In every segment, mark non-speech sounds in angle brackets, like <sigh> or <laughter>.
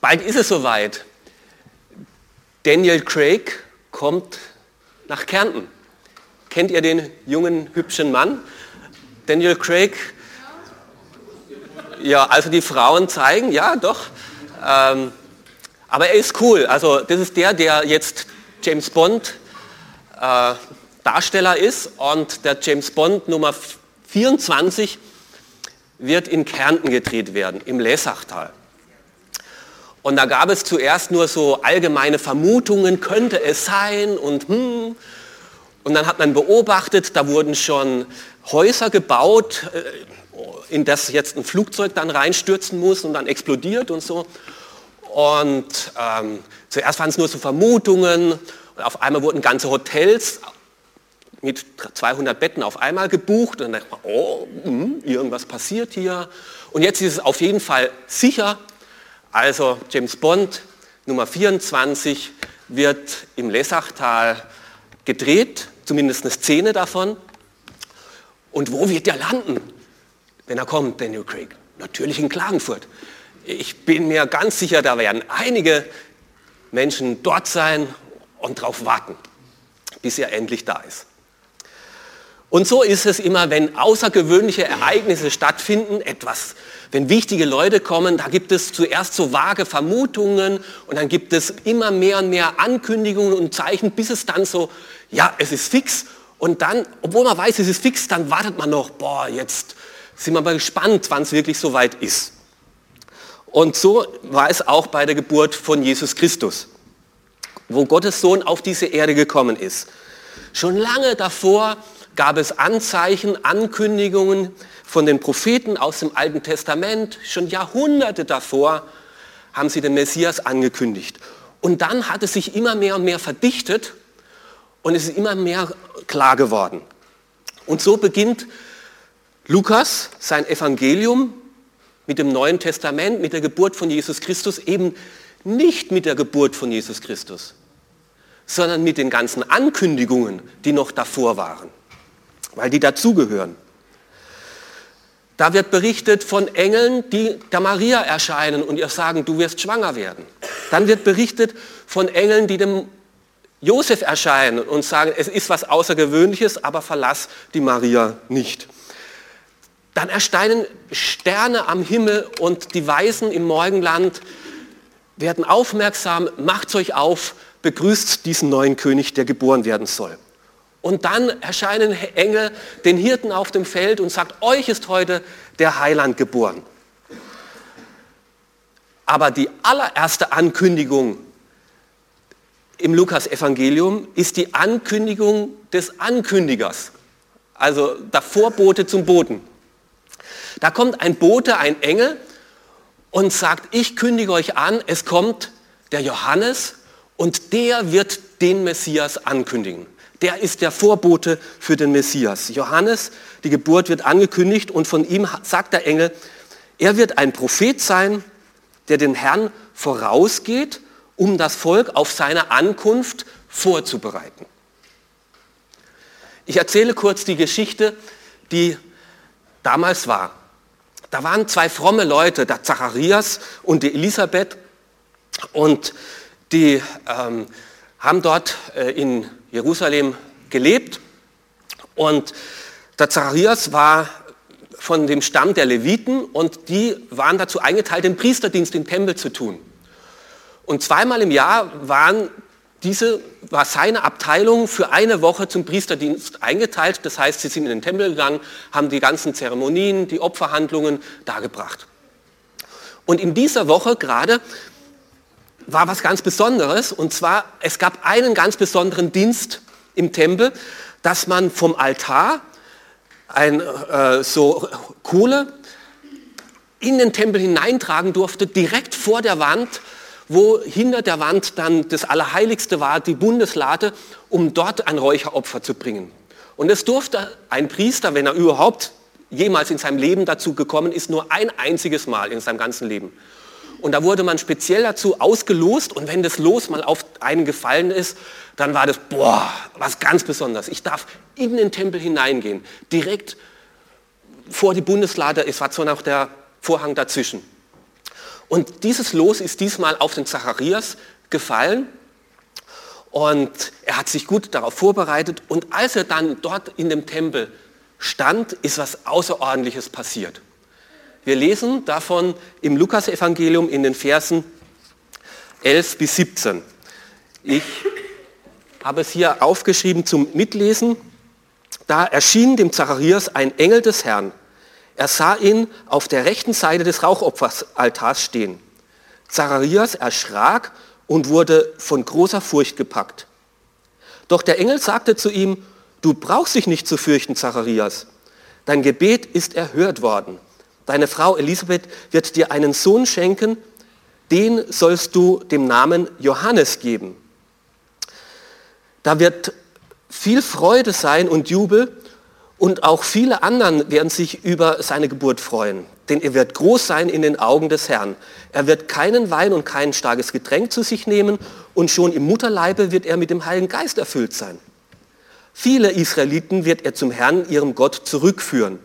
Bald ist es soweit. Daniel Craig kommt nach Kärnten. Kennt ihr den jungen, hübschen Mann? Daniel Craig? Ja, also die Frauen zeigen, ja doch. Ähm, aber er ist cool. Also das ist der, der jetzt James Bond äh, Darsteller ist und der James Bond Nummer 24 wird in Kärnten gedreht werden, im Lessachtal. Und da gab es zuerst nur so allgemeine Vermutungen, könnte es sein und hm. Und dann hat man beobachtet, da wurden schon Häuser gebaut, äh, in das jetzt ein Flugzeug dann reinstürzen muss und dann explodiert und so. Und ähm, zuerst waren es nur so Vermutungen und auf einmal wurden ganze Hotels mit 200 Betten auf einmal gebucht und dann dachte man, oh, mh, hm, irgendwas passiert hier. Und jetzt ist es auf jeden Fall sicher. Also James Bond Nummer 24 wird im Lessachtal gedreht, zumindest eine Szene davon. Und wo wird der landen, wenn er kommt, Daniel Craig? Natürlich in Klagenfurt. Ich bin mir ganz sicher, da werden einige Menschen dort sein und darauf warten, bis er endlich da ist. Und so ist es immer, wenn außergewöhnliche Ereignisse stattfinden, etwas, wenn wichtige Leute kommen, da gibt es zuerst so vage Vermutungen und dann gibt es immer mehr und mehr Ankündigungen und Zeichen, bis es dann so, ja, es ist fix. Und dann, obwohl man weiß, es ist fix, dann wartet man noch, boah, jetzt sind wir mal gespannt, wann es wirklich so weit ist. Und so war es auch bei der Geburt von Jesus Christus, wo Gottes Sohn auf diese Erde gekommen ist. Schon lange davor gab es Anzeichen, Ankündigungen von den Propheten aus dem Alten Testament. Schon Jahrhunderte davor haben sie den Messias angekündigt. Und dann hat es sich immer mehr und mehr verdichtet und es ist immer mehr klar geworden. Und so beginnt Lukas sein Evangelium mit dem Neuen Testament, mit der Geburt von Jesus Christus, eben nicht mit der Geburt von Jesus Christus, sondern mit den ganzen Ankündigungen, die noch davor waren weil die dazugehören. Da wird berichtet von Engeln, die der Maria erscheinen und ihr sagen, du wirst schwanger werden. Dann wird berichtet von Engeln, die dem Josef erscheinen und sagen, es ist was Außergewöhnliches, aber verlass die Maria nicht. Dann erscheinen Sterne am Himmel und die Weisen im Morgenland werden aufmerksam, macht euch auf, begrüßt diesen neuen König, der geboren werden soll. Und dann erscheinen Engel den Hirten auf dem Feld und sagt, euch ist heute der Heiland geboren. Aber die allererste Ankündigung im Lukas-Evangelium ist die Ankündigung des Ankündigers, also der Vorbote zum Boten. Da kommt ein Bote, ein Engel und sagt, ich kündige euch an, es kommt der Johannes und der wird den Messias ankündigen. Der ist der Vorbote für den Messias. Johannes, die Geburt wird angekündigt und von ihm sagt der Engel, er wird ein Prophet sein, der den Herrn vorausgeht, um das Volk auf seine Ankunft vorzubereiten. Ich erzähle kurz die Geschichte, die damals war. Da waren zwei fromme Leute, der Zacharias und die Elisabeth, und die ähm, haben dort äh, in Jerusalem gelebt und der Zacharias war von dem Stamm der Leviten und die waren dazu eingeteilt, den Priesterdienst im Tempel zu tun. Und zweimal im Jahr waren diese, war seine Abteilung für eine Woche zum Priesterdienst eingeteilt. Das heißt, sie sind in den Tempel gegangen, haben die ganzen Zeremonien, die Opferhandlungen dargebracht. Und in dieser Woche gerade war was ganz Besonderes. Und zwar, es gab einen ganz besonderen Dienst im Tempel, dass man vom Altar ein, äh, so Kohle in den Tempel hineintragen durfte, direkt vor der Wand, wo hinter der Wand dann das Allerheiligste war, die Bundeslade, um dort ein Räucheropfer zu bringen. Und es durfte ein Priester, wenn er überhaupt jemals in seinem Leben dazu gekommen ist, nur ein einziges Mal in seinem ganzen Leben. Und da wurde man speziell dazu ausgelost und wenn das Los mal auf einen gefallen ist, dann war das, boah, was ganz Besonderes. Ich darf in den Tempel hineingehen, direkt vor die Bundeslade, es war zwar noch der Vorhang dazwischen. Und dieses Los ist diesmal auf den Zacharias gefallen und er hat sich gut darauf vorbereitet und als er dann dort in dem Tempel stand, ist was Außerordentliches passiert. Wir lesen davon im Lukasevangelium in den Versen 11 bis 17. Ich habe es hier aufgeschrieben zum Mitlesen. Da erschien dem Zacharias ein Engel des Herrn. Er sah ihn auf der rechten Seite des Rauchopferaltars stehen. Zacharias erschrak und wurde von großer Furcht gepackt. Doch der Engel sagte zu ihm, du brauchst dich nicht zu fürchten, Zacharias. Dein Gebet ist erhört worden. Deine Frau Elisabeth wird dir einen Sohn schenken, den sollst du dem Namen Johannes geben. Da wird viel Freude sein und Jubel und auch viele anderen werden sich über seine Geburt freuen. Denn er wird groß sein in den Augen des Herrn. Er wird keinen Wein und kein starkes Getränk zu sich nehmen und schon im Mutterleibe wird er mit dem Heiligen Geist erfüllt sein. Viele Israeliten wird er zum Herrn, ihrem Gott, zurückführen.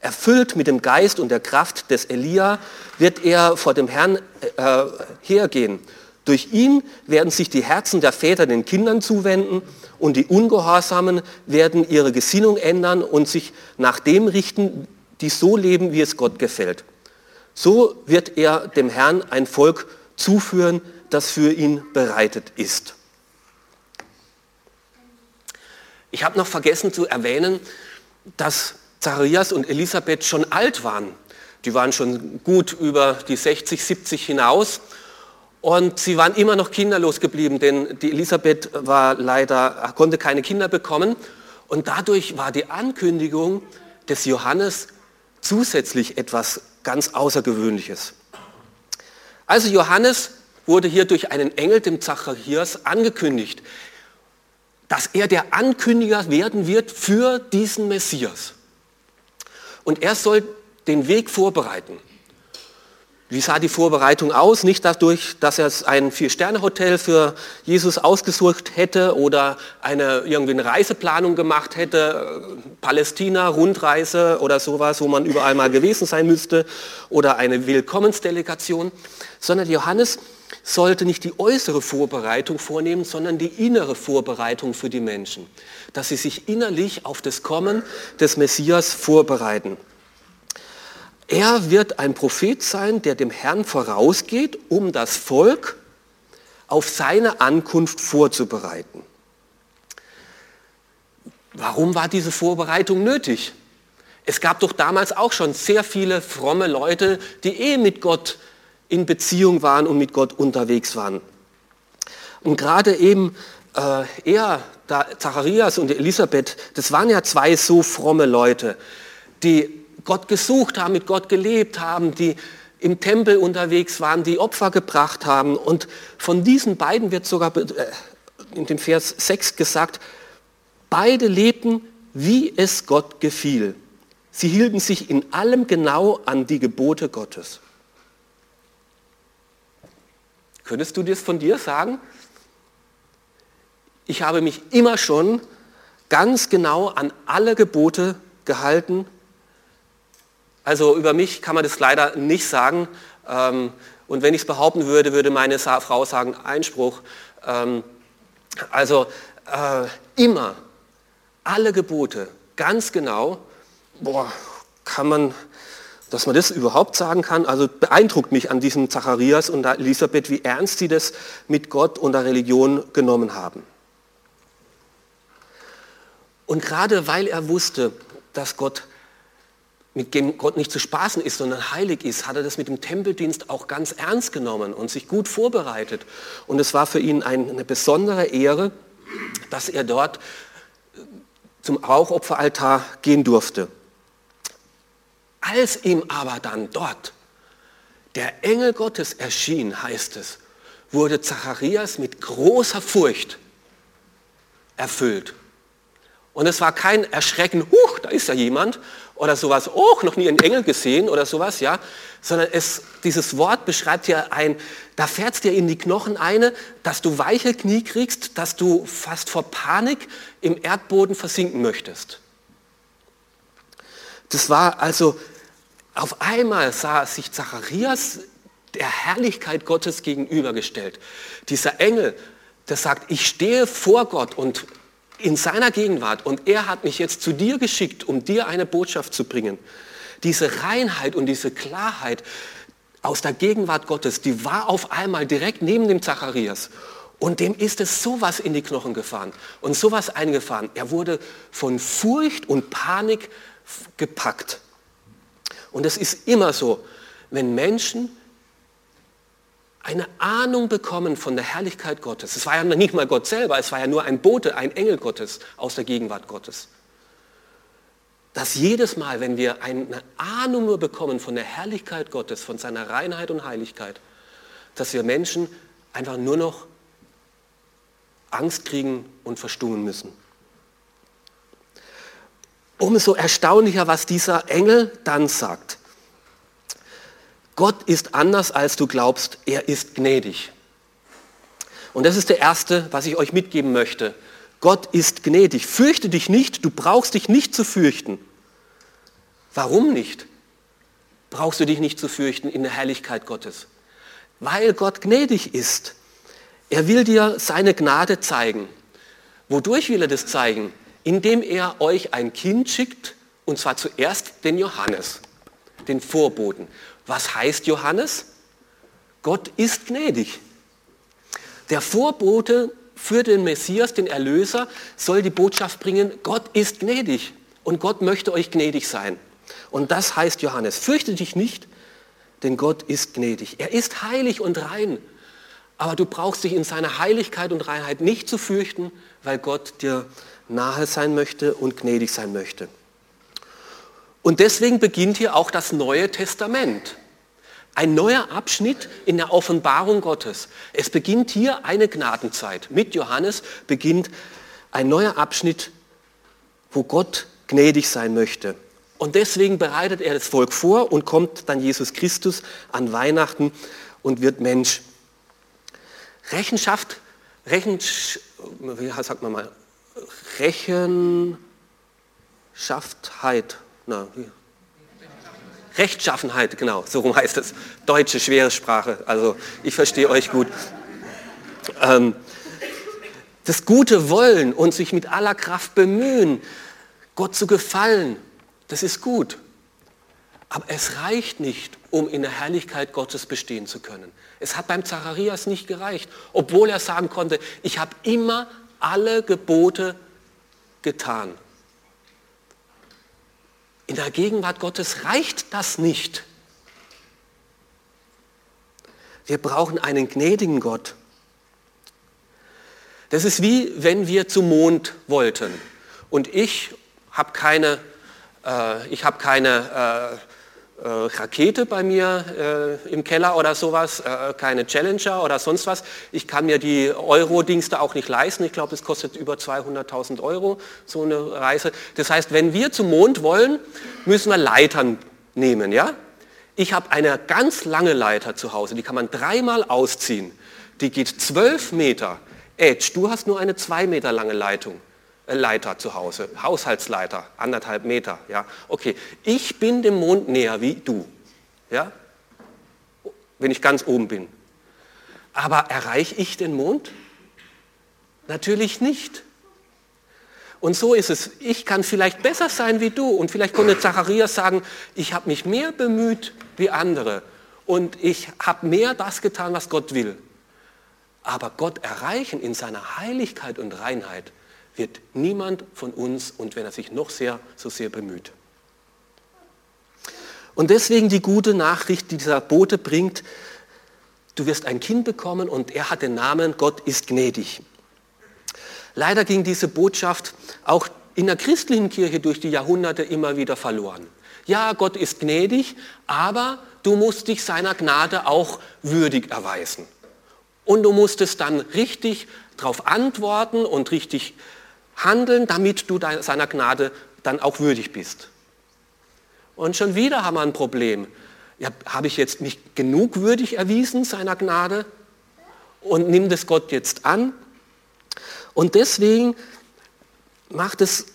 Erfüllt mit dem Geist und der Kraft des Elia wird er vor dem Herrn äh, hergehen. Durch ihn werden sich die Herzen der Väter den Kindern zuwenden und die Ungehorsamen werden ihre Gesinnung ändern und sich nach dem richten, die so leben, wie es Gott gefällt. So wird er dem Herrn ein Volk zuführen, das für ihn bereitet ist. Ich habe noch vergessen zu erwähnen, dass Zacharias und Elisabeth schon alt waren. Die waren schon gut über die 60, 70 hinaus und sie waren immer noch kinderlos geblieben, denn die Elisabeth war leider, konnte keine Kinder bekommen und dadurch war die Ankündigung des Johannes zusätzlich etwas ganz Außergewöhnliches. Also Johannes wurde hier durch einen Engel, dem Zacharias, angekündigt, dass er der Ankündiger werden wird für diesen Messias. Und er soll den Weg vorbereiten. Wie sah die Vorbereitung aus? Nicht dadurch, dass er ein Vier-Sterne-Hotel für Jesus ausgesucht hätte oder eine, irgendwie eine Reiseplanung gemacht hätte, Palästina, Rundreise oder sowas, wo man überall mal gewesen sein müsste, oder eine Willkommensdelegation, sondern Johannes sollte nicht die äußere Vorbereitung vornehmen, sondern die innere Vorbereitung für die Menschen, dass sie sich innerlich auf das Kommen des Messias vorbereiten. Er wird ein Prophet sein, der dem Herrn vorausgeht, um das Volk auf seine Ankunft vorzubereiten. Warum war diese Vorbereitung nötig? Es gab doch damals auch schon sehr viele fromme Leute, die eh mit Gott in Beziehung waren und mit Gott unterwegs waren. Und gerade eben äh, er, da Zacharias und Elisabeth, das waren ja zwei so fromme Leute, die Gott gesucht haben, mit Gott gelebt haben, die im Tempel unterwegs waren, die Opfer gebracht haben. Und von diesen beiden wird sogar äh, in dem Vers 6 gesagt, beide lebten, wie es Gott gefiel. Sie hielten sich in allem genau an die Gebote Gottes. Könntest du das von dir sagen? Ich habe mich immer schon ganz genau an alle Gebote gehalten. Also über mich kann man das leider nicht sagen. Ähm, und wenn ich es behaupten würde, würde meine Frau sagen, Einspruch. Ähm, also äh, immer alle Gebote, ganz genau, boah, kann man dass man das überhaupt sagen kann, also beeindruckt mich an diesem Zacharias und Elisabeth, wie ernst sie das mit Gott und der Religion genommen haben. Und gerade weil er wusste, dass Gott mit dem Gott nicht zu spaßen ist, sondern heilig ist, hat er das mit dem Tempeldienst auch ganz ernst genommen und sich gut vorbereitet. Und es war für ihn eine besondere Ehre, dass er dort zum Rauchopferaltar gehen durfte. Als ihm aber dann dort der Engel Gottes erschien, heißt es, wurde Zacharias mit großer Furcht erfüllt. Und es war kein Erschrecken, huch, da ist ja jemand, oder sowas, oh, noch nie einen Engel gesehen oder sowas, ja, sondern es, dieses Wort beschreibt ja ein, da fährt es dir in die Knochen eine, dass du weiche Knie kriegst, dass du fast vor Panik im Erdboden versinken möchtest. Das war also, auf einmal sah sich Zacharias der Herrlichkeit Gottes gegenübergestellt. Dieser Engel, der sagt, ich stehe vor Gott und in seiner Gegenwart und er hat mich jetzt zu dir geschickt, um dir eine Botschaft zu bringen. Diese Reinheit und diese Klarheit aus der Gegenwart Gottes, die war auf einmal direkt neben dem Zacharias. Und dem ist es sowas in die Knochen gefahren und sowas eingefahren. Er wurde von Furcht und Panik gepackt. Und es ist immer so, wenn Menschen eine Ahnung bekommen von der Herrlichkeit Gottes. Es war ja nicht mal Gott selber, es war ja nur ein Bote, ein Engel Gottes aus der Gegenwart Gottes. Dass jedes Mal, wenn wir eine Ahnung nur bekommen von der Herrlichkeit Gottes, von seiner Reinheit und Heiligkeit, dass wir Menschen einfach nur noch Angst kriegen und verstummen müssen. Umso erstaunlicher, was dieser Engel dann sagt. Gott ist anders, als du glaubst. Er ist gnädig. Und das ist der erste, was ich euch mitgeben möchte. Gott ist gnädig. Fürchte dich nicht, du brauchst dich nicht zu fürchten. Warum nicht? Brauchst du dich nicht zu fürchten in der Herrlichkeit Gottes? Weil Gott gnädig ist. Er will dir seine Gnade zeigen. Wodurch will er das zeigen? Indem er euch ein Kind schickt, und zwar zuerst den Johannes, den Vorboten. Was heißt Johannes? Gott ist gnädig. Der Vorbote für den Messias, den Erlöser, soll die Botschaft bringen, Gott ist gnädig und Gott möchte euch gnädig sein. Und das heißt Johannes, fürchte dich nicht, denn Gott ist gnädig. Er ist heilig und rein, aber du brauchst dich in seiner Heiligkeit und Reinheit nicht zu fürchten, weil Gott dir nahe sein möchte und gnädig sein möchte. Und deswegen beginnt hier auch das Neue Testament. Ein neuer Abschnitt in der Offenbarung Gottes. Es beginnt hier eine Gnadenzeit. Mit Johannes beginnt ein neuer Abschnitt, wo Gott gnädig sein möchte. Und deswegen bereitet er das Volk vor und kommt dann Jesus Christus an Weihnachten und wird Mensch. Rechenschaft, Rechenschaft, wie sagt man mal, Rechenschaftheit, na, Rechtschaffenheit, genau, so rum heißt es. Deutsche, schwere Sprache, also ich verstehe euch gut. Ähm, das gute Wollen und sich mit aller Kraft bemühen, Gott zu gefallen, das ist gut. Aber es reicht nicht, um in der Herrlichkeit Gottes bestehen zu können. Es hat beim Zacharias nicht gereicht, obwohl er sagen konnte, ich habe immer alle Gebote getan. In der Gegenwart Gottes reicht das nicht. Wir brauchen einen gnädigen Gott. Das ist wie wenn wir zum Mond wollten und ich habe keine, äh, ich hab keine äh, Rakete bei mir äh, im Keller oder sowas, äh, keine Challenger oder sonst was. Ich kann mir die Euro-Dingste auch nicht leisten. Ich glaube, es kostet über 200.000 Euro, so eine Reise. Das heißt, wenn wir zum Mond wollen, müssen wir Leitern nehmen. Ja? Ich habe eine ganz lange Leiter zu Hause, die kann man dreimal ausziehen. Die geht zwölf Meter. Edge, du hast nur eine zwei Meter lange Leitung. Leiter zu Hause, Haushaltsleiter, anderthalb Meter. Ja? Okay, ich bin dem Mond näher wie du, ja? wenn ich ganz oben bin. Aber erreiche ich den Mond? Natürlich nicht. Und so ist es. Ich kann vielleicht besser sein wie du. Und vielleicht konnte Zacharias sagen, ich habe mich mehr bemüht wie andere. Und ich habe mehr das getan, was Gott will. Aber Gott erreichen in seiner Heiligkeit und Reinheit, wird niemand von uns und wenn er sich noch sehr, so sehr bemüht. Und deswegen die gute Nachricht, die dieser Bote bringt, du wirst ein Kind bekommen und er hat den Namen Gott ist gnädig. Leider ging diese Botschaft auch in der christlichen Kirche durch die Jahrhunderte immer wieder verloren. Ja, Gott ist gnädig, aber du musst dich seiner Gnade auch würdig erweisen. Und du musst es dann richtig darauf antworten und richtig handeln, damit du seiner Gnade dann auch würdig bist. Und schon wieder haben wir ein Problem. Ja, habe ich jetzt mich genug würdig erwiesen seiner Gnade und nimm das Gott jetzt an? Und deswegen macht es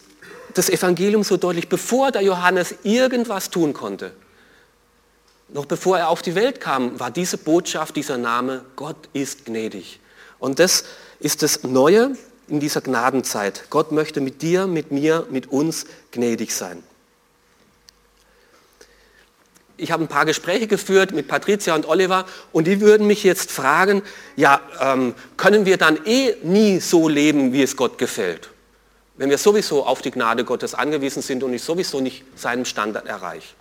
das Evangelium so deutlich, bevor der Johannes irgendwas tun konnte, Noch bevor er auf die Welt kam, war diese Botschaft, dieser Name, Gott ist gnädig. Und das ist das Neue in dieser Gnadenzeit. Gott möchte mit dir, mit mir, mit uns gnädig sein. Ich habe ein paar Gespräche geführt mit Patricia und Oliver und die würden mich jetzt fragen, ja, ähm, können wir dann eh nie so leben, wie es Gott gefällt? Wenn wir sowieso auf die Gnade Gottes angewiesen sind und ich sowieso nicht seinen Standard erreiche.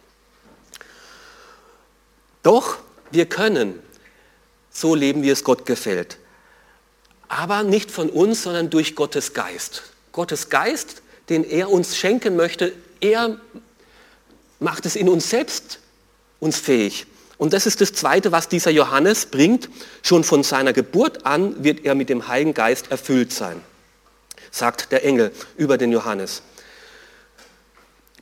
Doch wir können so leben, wie es Gott gefällt aber nicht von uns, sondern durch Gottes Geist. Gottes Geist, den er uns schenken möchte, er macht es in uns selbst uns fähig. Und das ist das Zweite, was dieser Johannes bringt. Schon von seiner Geburt an wird er mit dem Heiligen Geist erfüllt sein, sagt der Engel über den Johannes.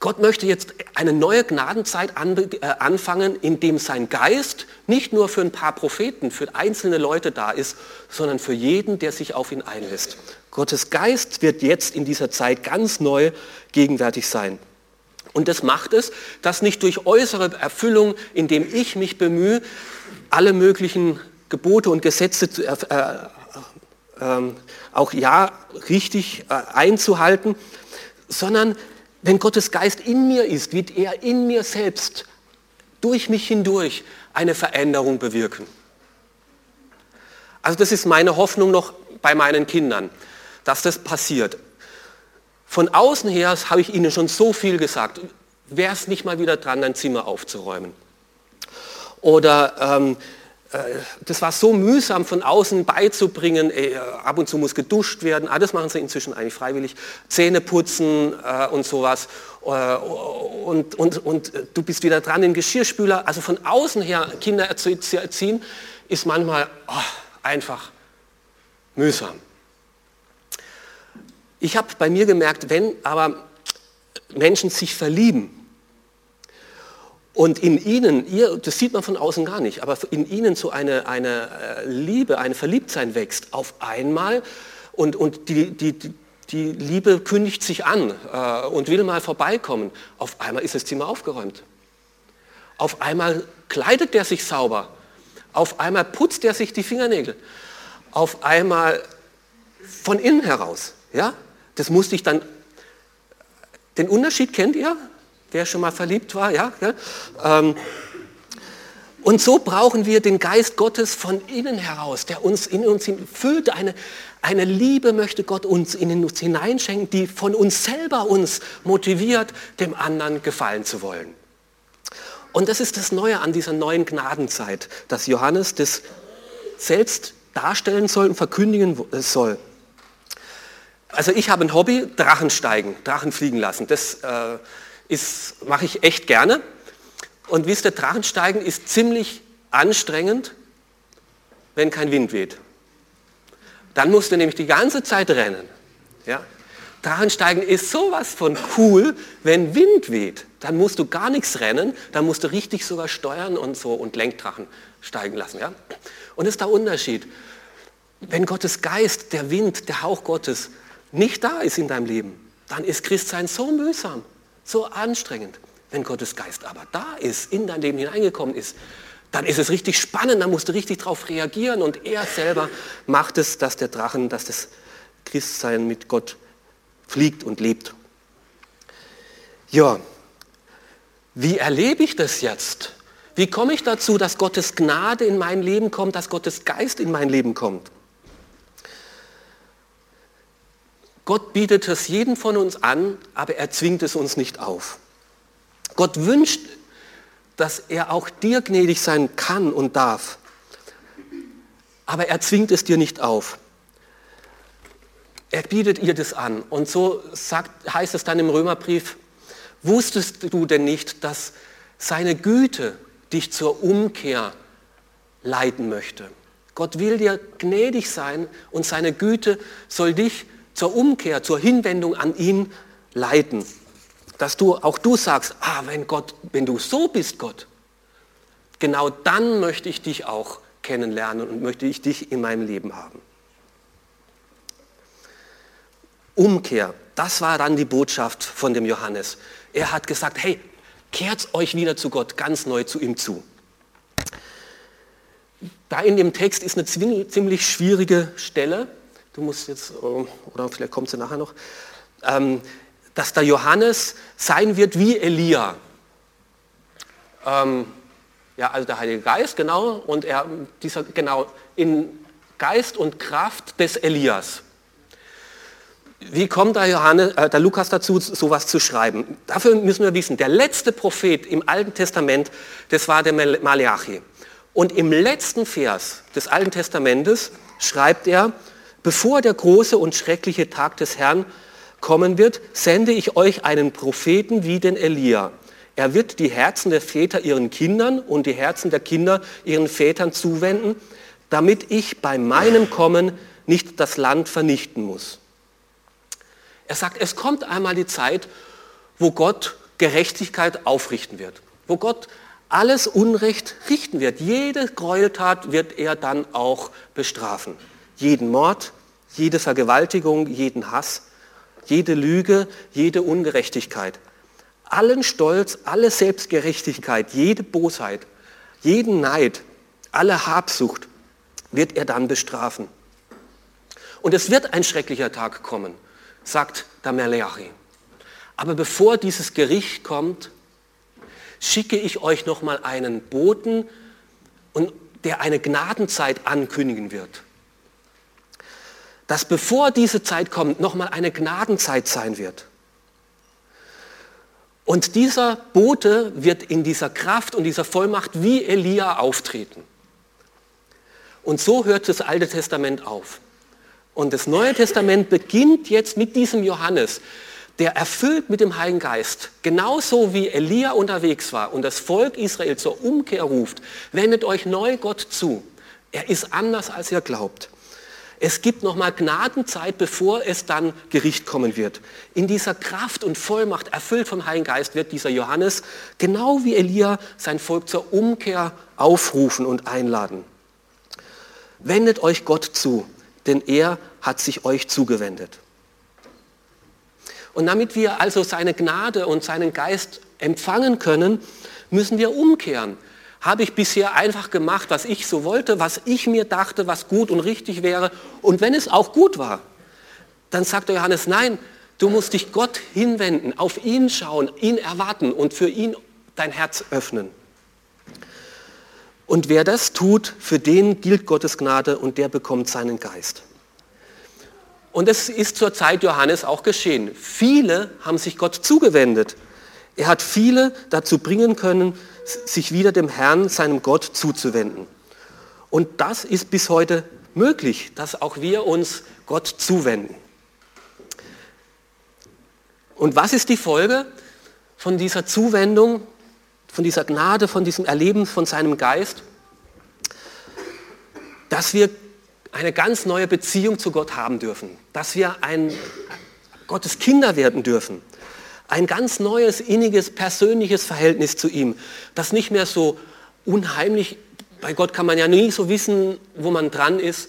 Gott möchte jetzt eine neue Gnadenzeit äh, anfangen, in dem sein Geist nicht nur für ein paar Propheten, für einzelne Leute da ist, sondern für jeden, der sich auf ihn einlässt. Gottes Geist wird jetzt in dieser Zeit ganz neu gegenwärtig sein. Und das macht es, dass nicht durch äußere Erfüllung, indem ich mich bemühe, alle möglichen Gebote und Gesetze zu, äh, äh, auch ja richtig äh, einzuhalten, sondern wenn Gottes Geist in mir ist, wird er in mir selbst durch mich hindurch eine Veränderung bewirken. Also das ist meine Hoffnung noch bei meinen Kindern, dass das passiert. Von außen her habe ich ihnen schon so viel gesagt. Wäre es nicht mal wieder dran, dein Zimmer aufzuräumen? Oder ähm, äh, das war so mühsam von außen beizubringen, äh, ab und zu muss geduscht werden, ah, das machen sie inzwischen eigentlich freiwillig, Zähne putzen äh, und sowas. Äh, und, und, und du bist wieder dran, den Geschirrspüler, also von außen her Kinder zu, zu erziehen, ist manchmal oh, einfach mühsam. Ich habe bei mir gemerkt, wenn aber Menschen sich verlieben, und in ihnen, ihr, das sieht man von außen gar nicht, aber in ihnen so eine, eine äh, Liebe, ein Verliebtsein wächst auf einmal und, und die, die, die Liebe kündigt sich an äh, und will mal vorbeikommen. Auf einmal ist das Zimmer aufgeräumt. Auf einmal kleidet der sich sauber. Auf einmal putzt er sich die Fingernägel. Auf einmal von innen heraus. Ja? Das musste ich dann. Den Unterschied kennt ihr? Wer schon mal verliebt war, ja? Ähm, und so brauchen wir den Geist Gottes von innen heraus, der uns in uns füllt. Eine, eine Liebe möchte Gott uns in uns hineinschenken, die von uns selber uns motiviert, dem anderen gefallen zu wollen. Und das ist das Neue an dieser neuen Gnadenzeit, dass Johannes das selbst darstellen soll und verkündigen soll. Also ich habe ein Hobby, Drachen steigen, Drachen fliegen lassen. Das äh, mache ich echt gerne. Und wisst ihr, Drachensteigen ist ziemlich anstrengend, wenn kein Wind weht. Dann musst du nämlich die ganze Zeit rennen. Ja? Drachensteigen ist sowas von cool, wenn Wind weht. Dann musst du gar nichts rennen, dann musst du richtig sogar steuern und so und Lenkdrachen steigen lassen. Ja? Und ist der Unterschied. Wenn Gottes Geist, der Wind, der Hauch Gottes nicht da ist in deinem Leben, dann ist Christsein so mühsam. So anstrengend. Wenn Gottes Geist aber da ist, in dein Leben hineingekommen ist, dann ist es richtig spannend, dann musst du richtig darauf reagieren und er selber macht es, dass der Drachen, dass das Christsein mit Gott fliegt und lebt. Ja, wie erlebe ich das jetzt? Wie komme ich dazu, dass Gottes Gnade in mein Leben kommt, dass Gottes Geist in mein Leben kommt? Gott bietet es jedem von uns an, aber er zwingt es uns nicht auf. Gott wünscht, dass er auch dir gnädig sein kann und darf, aber er zwingt es dir nicht auf. Er bietet ihr das an. Und so sagt, heißt es dann im Römerbrief, wusstest du denn nicht, dass seine Güte dich zur Umkehr leiten möchte? Gott will dir gnädig sein und seine Güte soll dich zur Umkehr, zur Hinwendung an ihn leiten. Dass du auch du sagst, ah, wenn Gott, wenn du so bist, Gott, genau dann möchte ich dich auch kennenlernen und möchte ich dich in meinem Leben haben. Umkehr, das war dann die Botschaft von dem Johannes. Er hat gesagt, hey, kehrt euch wieder zu Gott, ganz neu zu ihm zu. da in dem Text ist eine ziemlich schwierige Stelle. Du musst jetzt, oh, oder vielleicht kommt sie nachher noch, ähm, dass der Johannes sein wird wie Elia. Ähm, ja, also der Heilige Geist, genau, und er, dieser, genau, in Geist und Kraft des Elias. Wie kommt der, Johannes, äh, der Lukas dazu, sowas zu schreiben? Dafür müssen wir wissen, der letzte Prophet im Alten Testament, das war der Malachi. Und im letzten Vers des Alten Testamentes schreibt er, bevor der große und schreckliche Tag des Herrn kommen wird, sende ich euch einen Propheten wie den Elia. Er wird die Herzen der Väter ihren Kindern und die Herzen der Kinder ihren Vätern zuwenden, damit ich bei meinem Kommen nicht das Land vernichten muss. Er sagt, es kommt einmal die Zeit, wo Gott Gerechtigkeit aufrichten wird, wo Gott alles Unrecht richten wird. Jede Gräueltat wird er dann auch bestrafen. Jeden Mord, jede Vergewaltigung, jeden Hass, jede Lüge, jede Ungerechtigkeit. Allen Stolz, alle Selbstgerechtigkeit, jede Bosheit, jeden Neid, alle Habsucht wird er dann bestrafen. Und es wird ein schrecklicher Tag kommen, sagt der Meleachi. Aber bevor dieses Gericht kommt, schicke ich euch noch mal einen Boten, der eine Gnadenzeit ankündigen wird. Dass bevor diese Zeit kommt, noch mal eine Gnadenzeit sein wird. Und dieser Bote wird in dieser Kraft und dieser Vollmacht wie Elia auftreten. Und so hört das Alte Testament auf. Und das Neue Testament beginnt jetzt mit diesem Johannes, der erfüllt mit dem Heiligen Geist, genauso wie Elia unterwegs war und das Volk Israel zur Umkehr ruft, wendet euch neu Gott zu. Er ist anders, als ihr glaubt. Es gibt nochmal Gnadenzeit, bevor es dann Gericht kommen wird. In dieser Kraft und Vollmacht, erfüllt vom Heiligen Geist, wird dieser Johannes, genau wie Elia, sein Volk zur Umkehr aufrufen und einladen. Wendet euch Gott zu, denn er hat sich euch zugewendet. Und damit wir also seine Gnade und seinen Geist empfangen können, müssen wir umkehren. Habe ich bisher einfach gemacht, was ich so wollte, was ich mir dachte, was gut und richtig wäre. Und wenn es auch gut war, dann sagt der Johannes, nein, du musst dich Gott hinwenden, auf ihn schauen, ihn erwarten und für ihn dein Herz öffnen. Und wer das tut, für den gilt Gottes Gnade und der bekommt seinen Geist. Und es ist zur Zeit Johannes auch geschehen. Viele haben sich Gott zugewendet. Er hat viele dazu bringen können, sich wieder dem Herrn, seinem Gott zuzuwenden. Und das ist bis heute möglich, dass auch wir uns Gott zuwenden. Und was ist die Folge von dieser Zuwendung, von dieser Gnade, von diesem Erleben von seinem Geist? Dass wir eine ganz neue Beziehung zu Gott haben dürfen, dass wir ein Gottes Kinder werden dürfen, ein ganz neues, inniges, persönliches Verhältnis zu ihm, das nicht mehr so unheimlich, bei Gott kann man ja nie so wissen, wo man dran ist,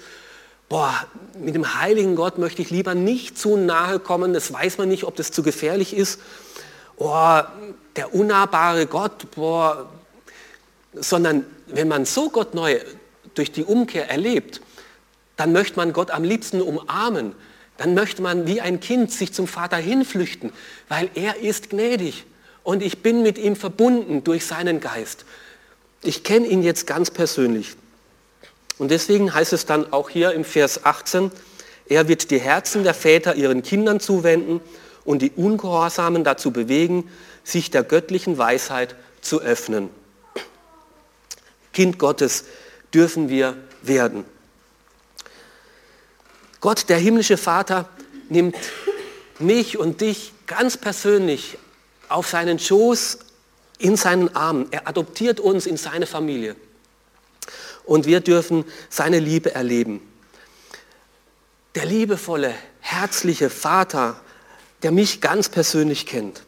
boah, mit dem heiligen Gott möchte ich lieber nicht zu nahe kommen, das weiß man nicht, ob das zu gefährlich ist, oh, der unnahbare Gott, boah, sondern wenn man so Gott neu durch die Umkehr erlebt, dann möchte man Gott am liebsten umarmen. Dann möchte man wie ein Kind sich zum Vater hinflüchten, weil er ist gnädig und ich bin mit ihm verbunden durch seinen Geist. Ich kenne ihn jetzt ganz persönlich. Und deswegen heißt es dann auch hier im Vers 18, er wird die Herzen der Väter ihren Kindern zuwenden und die Ungehorsamen dazu bewegen, sich der göttlichen Weisheit zu öffnen. Kind Gottes dürfen wir werden. Gott, der himmlische Vater, nimmt mich und dich ganz persönlich auf seinen Schoß, in seinen Arm. Er adoptiert uns in seine Familie. Und wir dürfen seine Liebe erleben. Der liebevolle, herzliche Vater, der mich ganz persönlich kennt.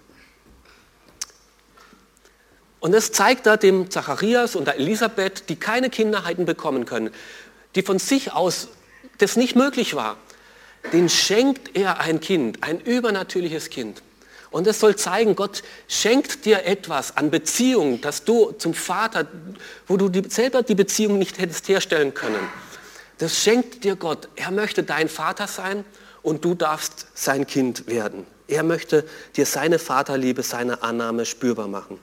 Und das zeigt er dem Zacharias und der Elisabeth, die keine Kinderheiten bekommen können, die von sich aus das nicht möglich war, den schenkt er ein Kind, ein übernatürliches Kind. Und es soll zeigen, Gott schenkt dir etwas an Beziehung, dass du zum Vater, wo du die, selber die Beziehung nicht hättest herstellen können. Das schenkt dir Gott. Er möchte dein Vater sein und du darfst sein Kind werden. Er möchte dir seine Vaterliebe, seine Annahme spürbar machen.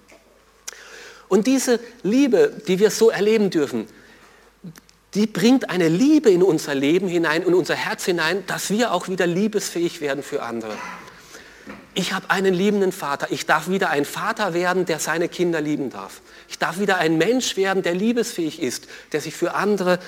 Und diese Liebe, die wir so erleben dürfen, die bringt eine Liebe in unser Leben hinein, in unser Herz hinein, dass wir auch wieder liebesfähig werden für andere ich habe einen liebenden Vater. Ich darf wieder ein Vater werden, der seine Kinder lieben darf. Ich darf wieder ein Mensch werden, der liebesfähig ist, der sich für andere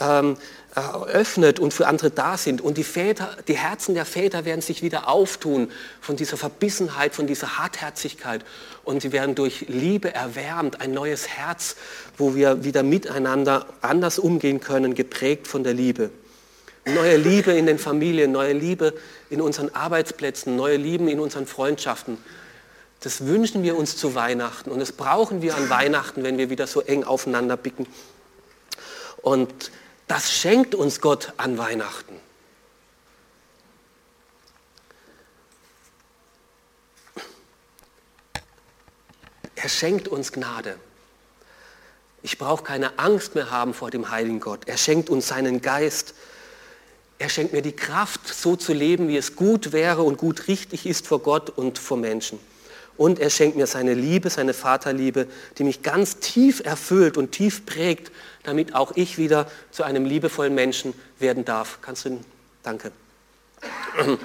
ähm, äh, öffnet und für andere da sind. Und die, Väter, die Herzen der Väter werden sich wieder auftun von dieser Verbissenheit, von dieser Hartherzigkeit. Und sie werden durch Liebe erwärmt, ein neues Herz, wo wir wieder miteinander anders umgehen können, geprägt von der Liebe. Neue Liebe in den Familien, neue Liebe in unseren Arbeitsplätzen, neue Lieben in unseren Freundschaften. Das wünschen wir uns zu Weihnachten und das brauchen wir an Weihnachten, wenn wir wieder so eng aufeinander bicken. Und das schenkt uns Gott an Weihnachten. Er schenkt uns Gnade. Ich brauche keine Angst mehr haben vor dem heiligen Gott. Er schenkt uns seinen Geist. Er schenkt mir die Kraft, so zu leben, wie es gut wäre und gut richtig ist vor Gott und vor Menschen. Und er schenkt mir seine Liebe, seine Vaterliebe, die mich ganz tief erfüllt und tief prägt, damit auch ich wieder zu einem liebevollen Menschen werden darf. Kannst du den? Danke. <clears throat>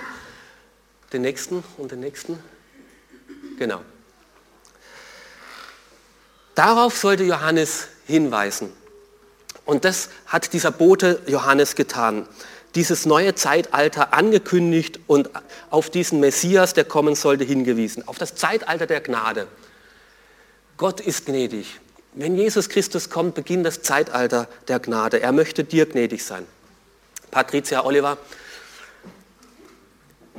Den nächsten und den nächsten. Genau. Darauf sollte Johannes hinweisen. Und das hat dieser Bote Johannes getan dieses neue Zeitalter angekündigt und auf diesen Messias, der kommen sollte, hingewiesen. Auf das Zeitalter der Gnade. Gott ist gnädig. Wenn Jesus Christus kommt, beginnt das Zeitalter der Gnade. Er möchte dir gnädig sein. Patricia Oliver,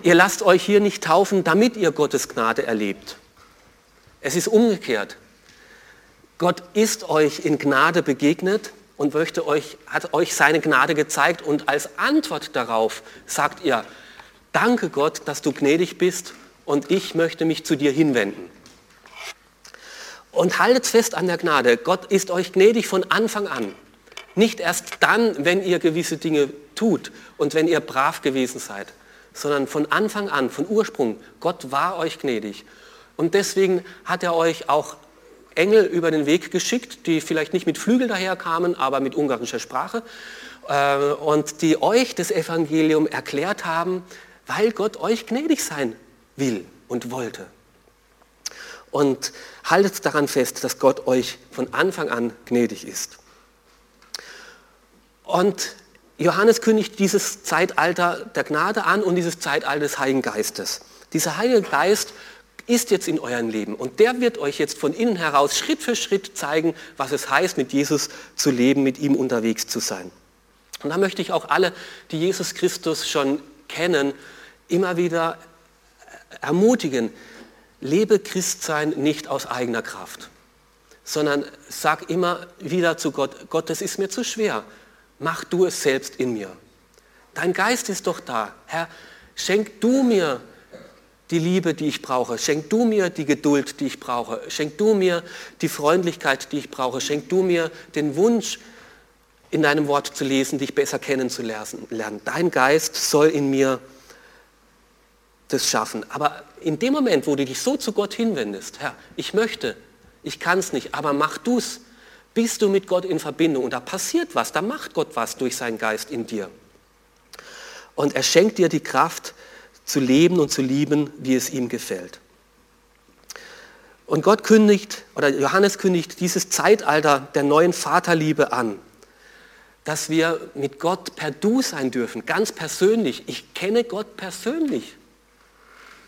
ihr lasst euch hier nicht taufen, damit ihr Gottes Gnade erlebt. Es ist umgekehrt. Gott ist euch in Gnade begegnet und möchte euch, hat euch seine Gnade gezeigt und als Antwort darauf sagt ihr, danke Gott, dass du gnädig bist und ich möchte mich zu dir hinwenden. Und haltet fest an der Gnade. Gott ist euch gnädig von Anfang an. Nicht erst dann, wenn ihr gewisse Dinge tut und wenn ihr brav gewesen seid, sondern von Anfang an, von Ursprung. Gott war euch gnädig. Und deswegen hat er euch auch Engel über den Weg geschickt, die vielleicht nicht mit Flügel daherkamen, aber mit ungarischer Sprache äh, und die euch das Evangelium erklärt haben, weil Gott euch gnädig sein will und wollte. Und haltet daran fest, dass Gott euch von Anfang an gnädig ist. Und Johannes kündigt dieses Zeitalter der Gnade an und dieses Zeitalter des Heiligen Geistes. Dieser Heilige Geist ist jetzt in eurem Leben. Und der wird euch jetzt von innen heraus Schritt für Schritt zeigen, was es heißt, mit Jesus zu leben, mit ihm unterwegs zu sein. Und da möchte ich auch alle, die Jesus Christus schon kennen, immer wieder ermutigen, lebe Christsein nicht aus eigener Kraft, sondern sag immer wieder zu Gott, Gott, das ist mir zu schwer, mach du es selbst in mir. Dein Geist ist doch da. Herr, schenk du mir die Liebe, die ich brauche. Schenk du mir die Geduld, die ich brauche. Schenk du mir die Freundlichkeit, die ich brauche. Schenk du mir den Wunsch, in deinem Wort zu lesen, dich besser kennenzulernen. Dein Geist soll in mir das schaffen. Aber in dem Moment, wo du dich so zu Gott hinwendest, Herr, ich möchte, ich kann es nicht, aber mach du es, bist du mit Gott in Verbindung und da passiert was, da macht Gott was durch seinen Geist in dir. Und er schenkt dir die Kraft, zu leben und zu lieben, wie es ihm gefällt. Und Gott kündigt, oder Johannes kündigt dieses Zeitalter der neuen Vaterliebe an, dass wir mit Gott per Du sein dürfen, ganz persönlich. Ich kenne Gott persönlich.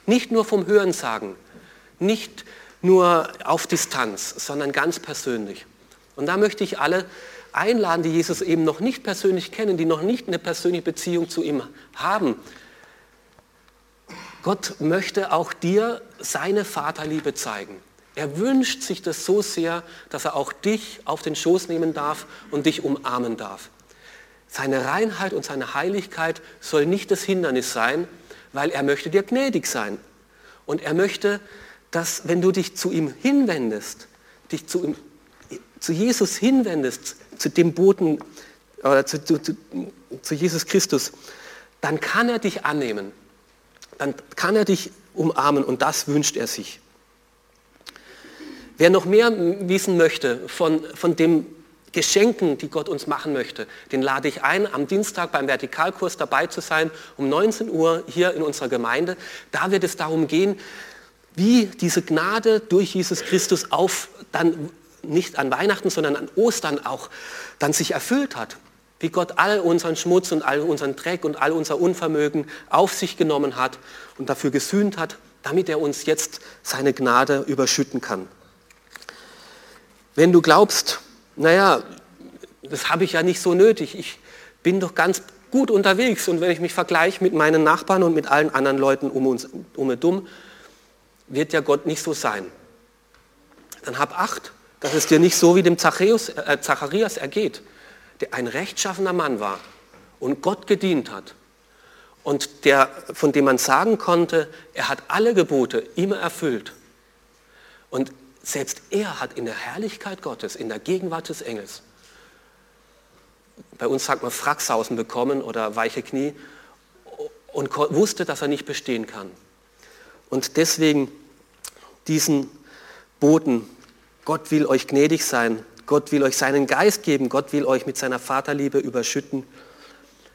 Nicht nur vom Hörensagen, nicht nur auf Distanz, sondern ganz persönlich. Und da möchte ich alle einladen, die Jesus eben noch nicht persönlich kennen, die noch nicht eine persönliche Beziehung zu ihm haben, Gott möchte auch dir seine Vaterliebe zeigen. Er wünscht sich das so sehr, dass er auch dich auf den Schoß nehmen darf und dich umarmen darf. Seine Reinheit und seine Heiligkeit soll nicht das Hindernis sein, weil er möchte dir gnädig sein. Und er möchte, dass wenn du dich zu ihm hinwendest, dich zu, ihm, zu Jesus hinwendest, zu dem Boten, oder zu, zu, zu Jesus Christus, dann kann er dich annehmen. Dann kann er dich umarmen und das wünscht er sich. Wer noch mehr wissen möchte von, von dem Geschenken, die Gott uns machen möchte, den lade ich ein, am Dienstag beim Vertikalkurs dabei zu sein, um 19 Uhr hier in unserer Gemeinde. Da wird es darum gehen, wie diese Gnade durch Jesus Christus auf, dann nicht an Weihnachten, sondern an Ostern auch, dann sich erfüllt hat. Wie Gott all unseren Schmutz und all unseren Dreck und all unser Unvermögen auf sich genommen hat und dafür gesühnt hat, damit er uns jetzt seine Gnade überschütten kann. Wenn du glaubst, naja, das habe ich ja nicht so nötig, ich bin doch ganz gut unterwegs und wenn ich mich vergleiche mit meinen Nachbarn und mit allen anderen Leuten um uns um dumm, wird ja Gott nicht so sein. Dann hab Acht, dass es dir nicht so wie dem Zachäus, äh, Zacharias ergeht, der ein rechtschaffener Mann war und Gott gedient hat und der, von dem man sagen konnte, er hat alle Gebote immer erfüllt. Und selbst er hat in der Herrlichkeit Gottes, in der Gegenwart des Engels, bei uns sagt man Fracksausen bekommen oder weiche Knie und wusste, dass er nicht bestehen kann. Und deswegen diesen Boten, Gott will euch gnädig sein, Gott will euch seinen Geist geben, Gott will euch mit seiner Vaterliebe überschütten,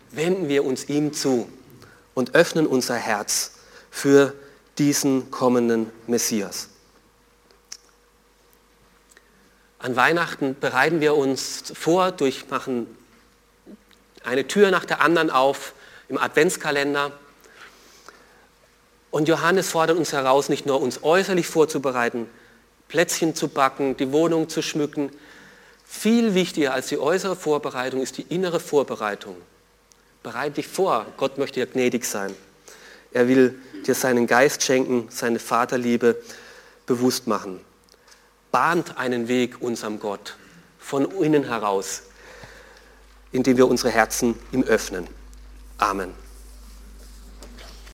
wenden wir uns ihm zu und öffnen unser Herz für diesen kommenden Messias. An Weihnachten bereiten wir uns vor durch machen eine Tür nach der anderen auf im Adventskalender. Und Johannes fordert uns heraus, nicht nur uns äußerlich vorzubereiten, Plätzchen zu backen, die Wohnung zu schmücken. Viel wichtiger als die äußere Vorbereitung ist die innere Vorbereitung. Bereite dich vor, Gott möchte dir gnädig sein. Er will dir seinen Geist schenken, seine Vaterliebe bewusst machen bahnt einen Weg unserem Gott von innen heraus, indem wir unsere Herzen ihm öffnen. Amen.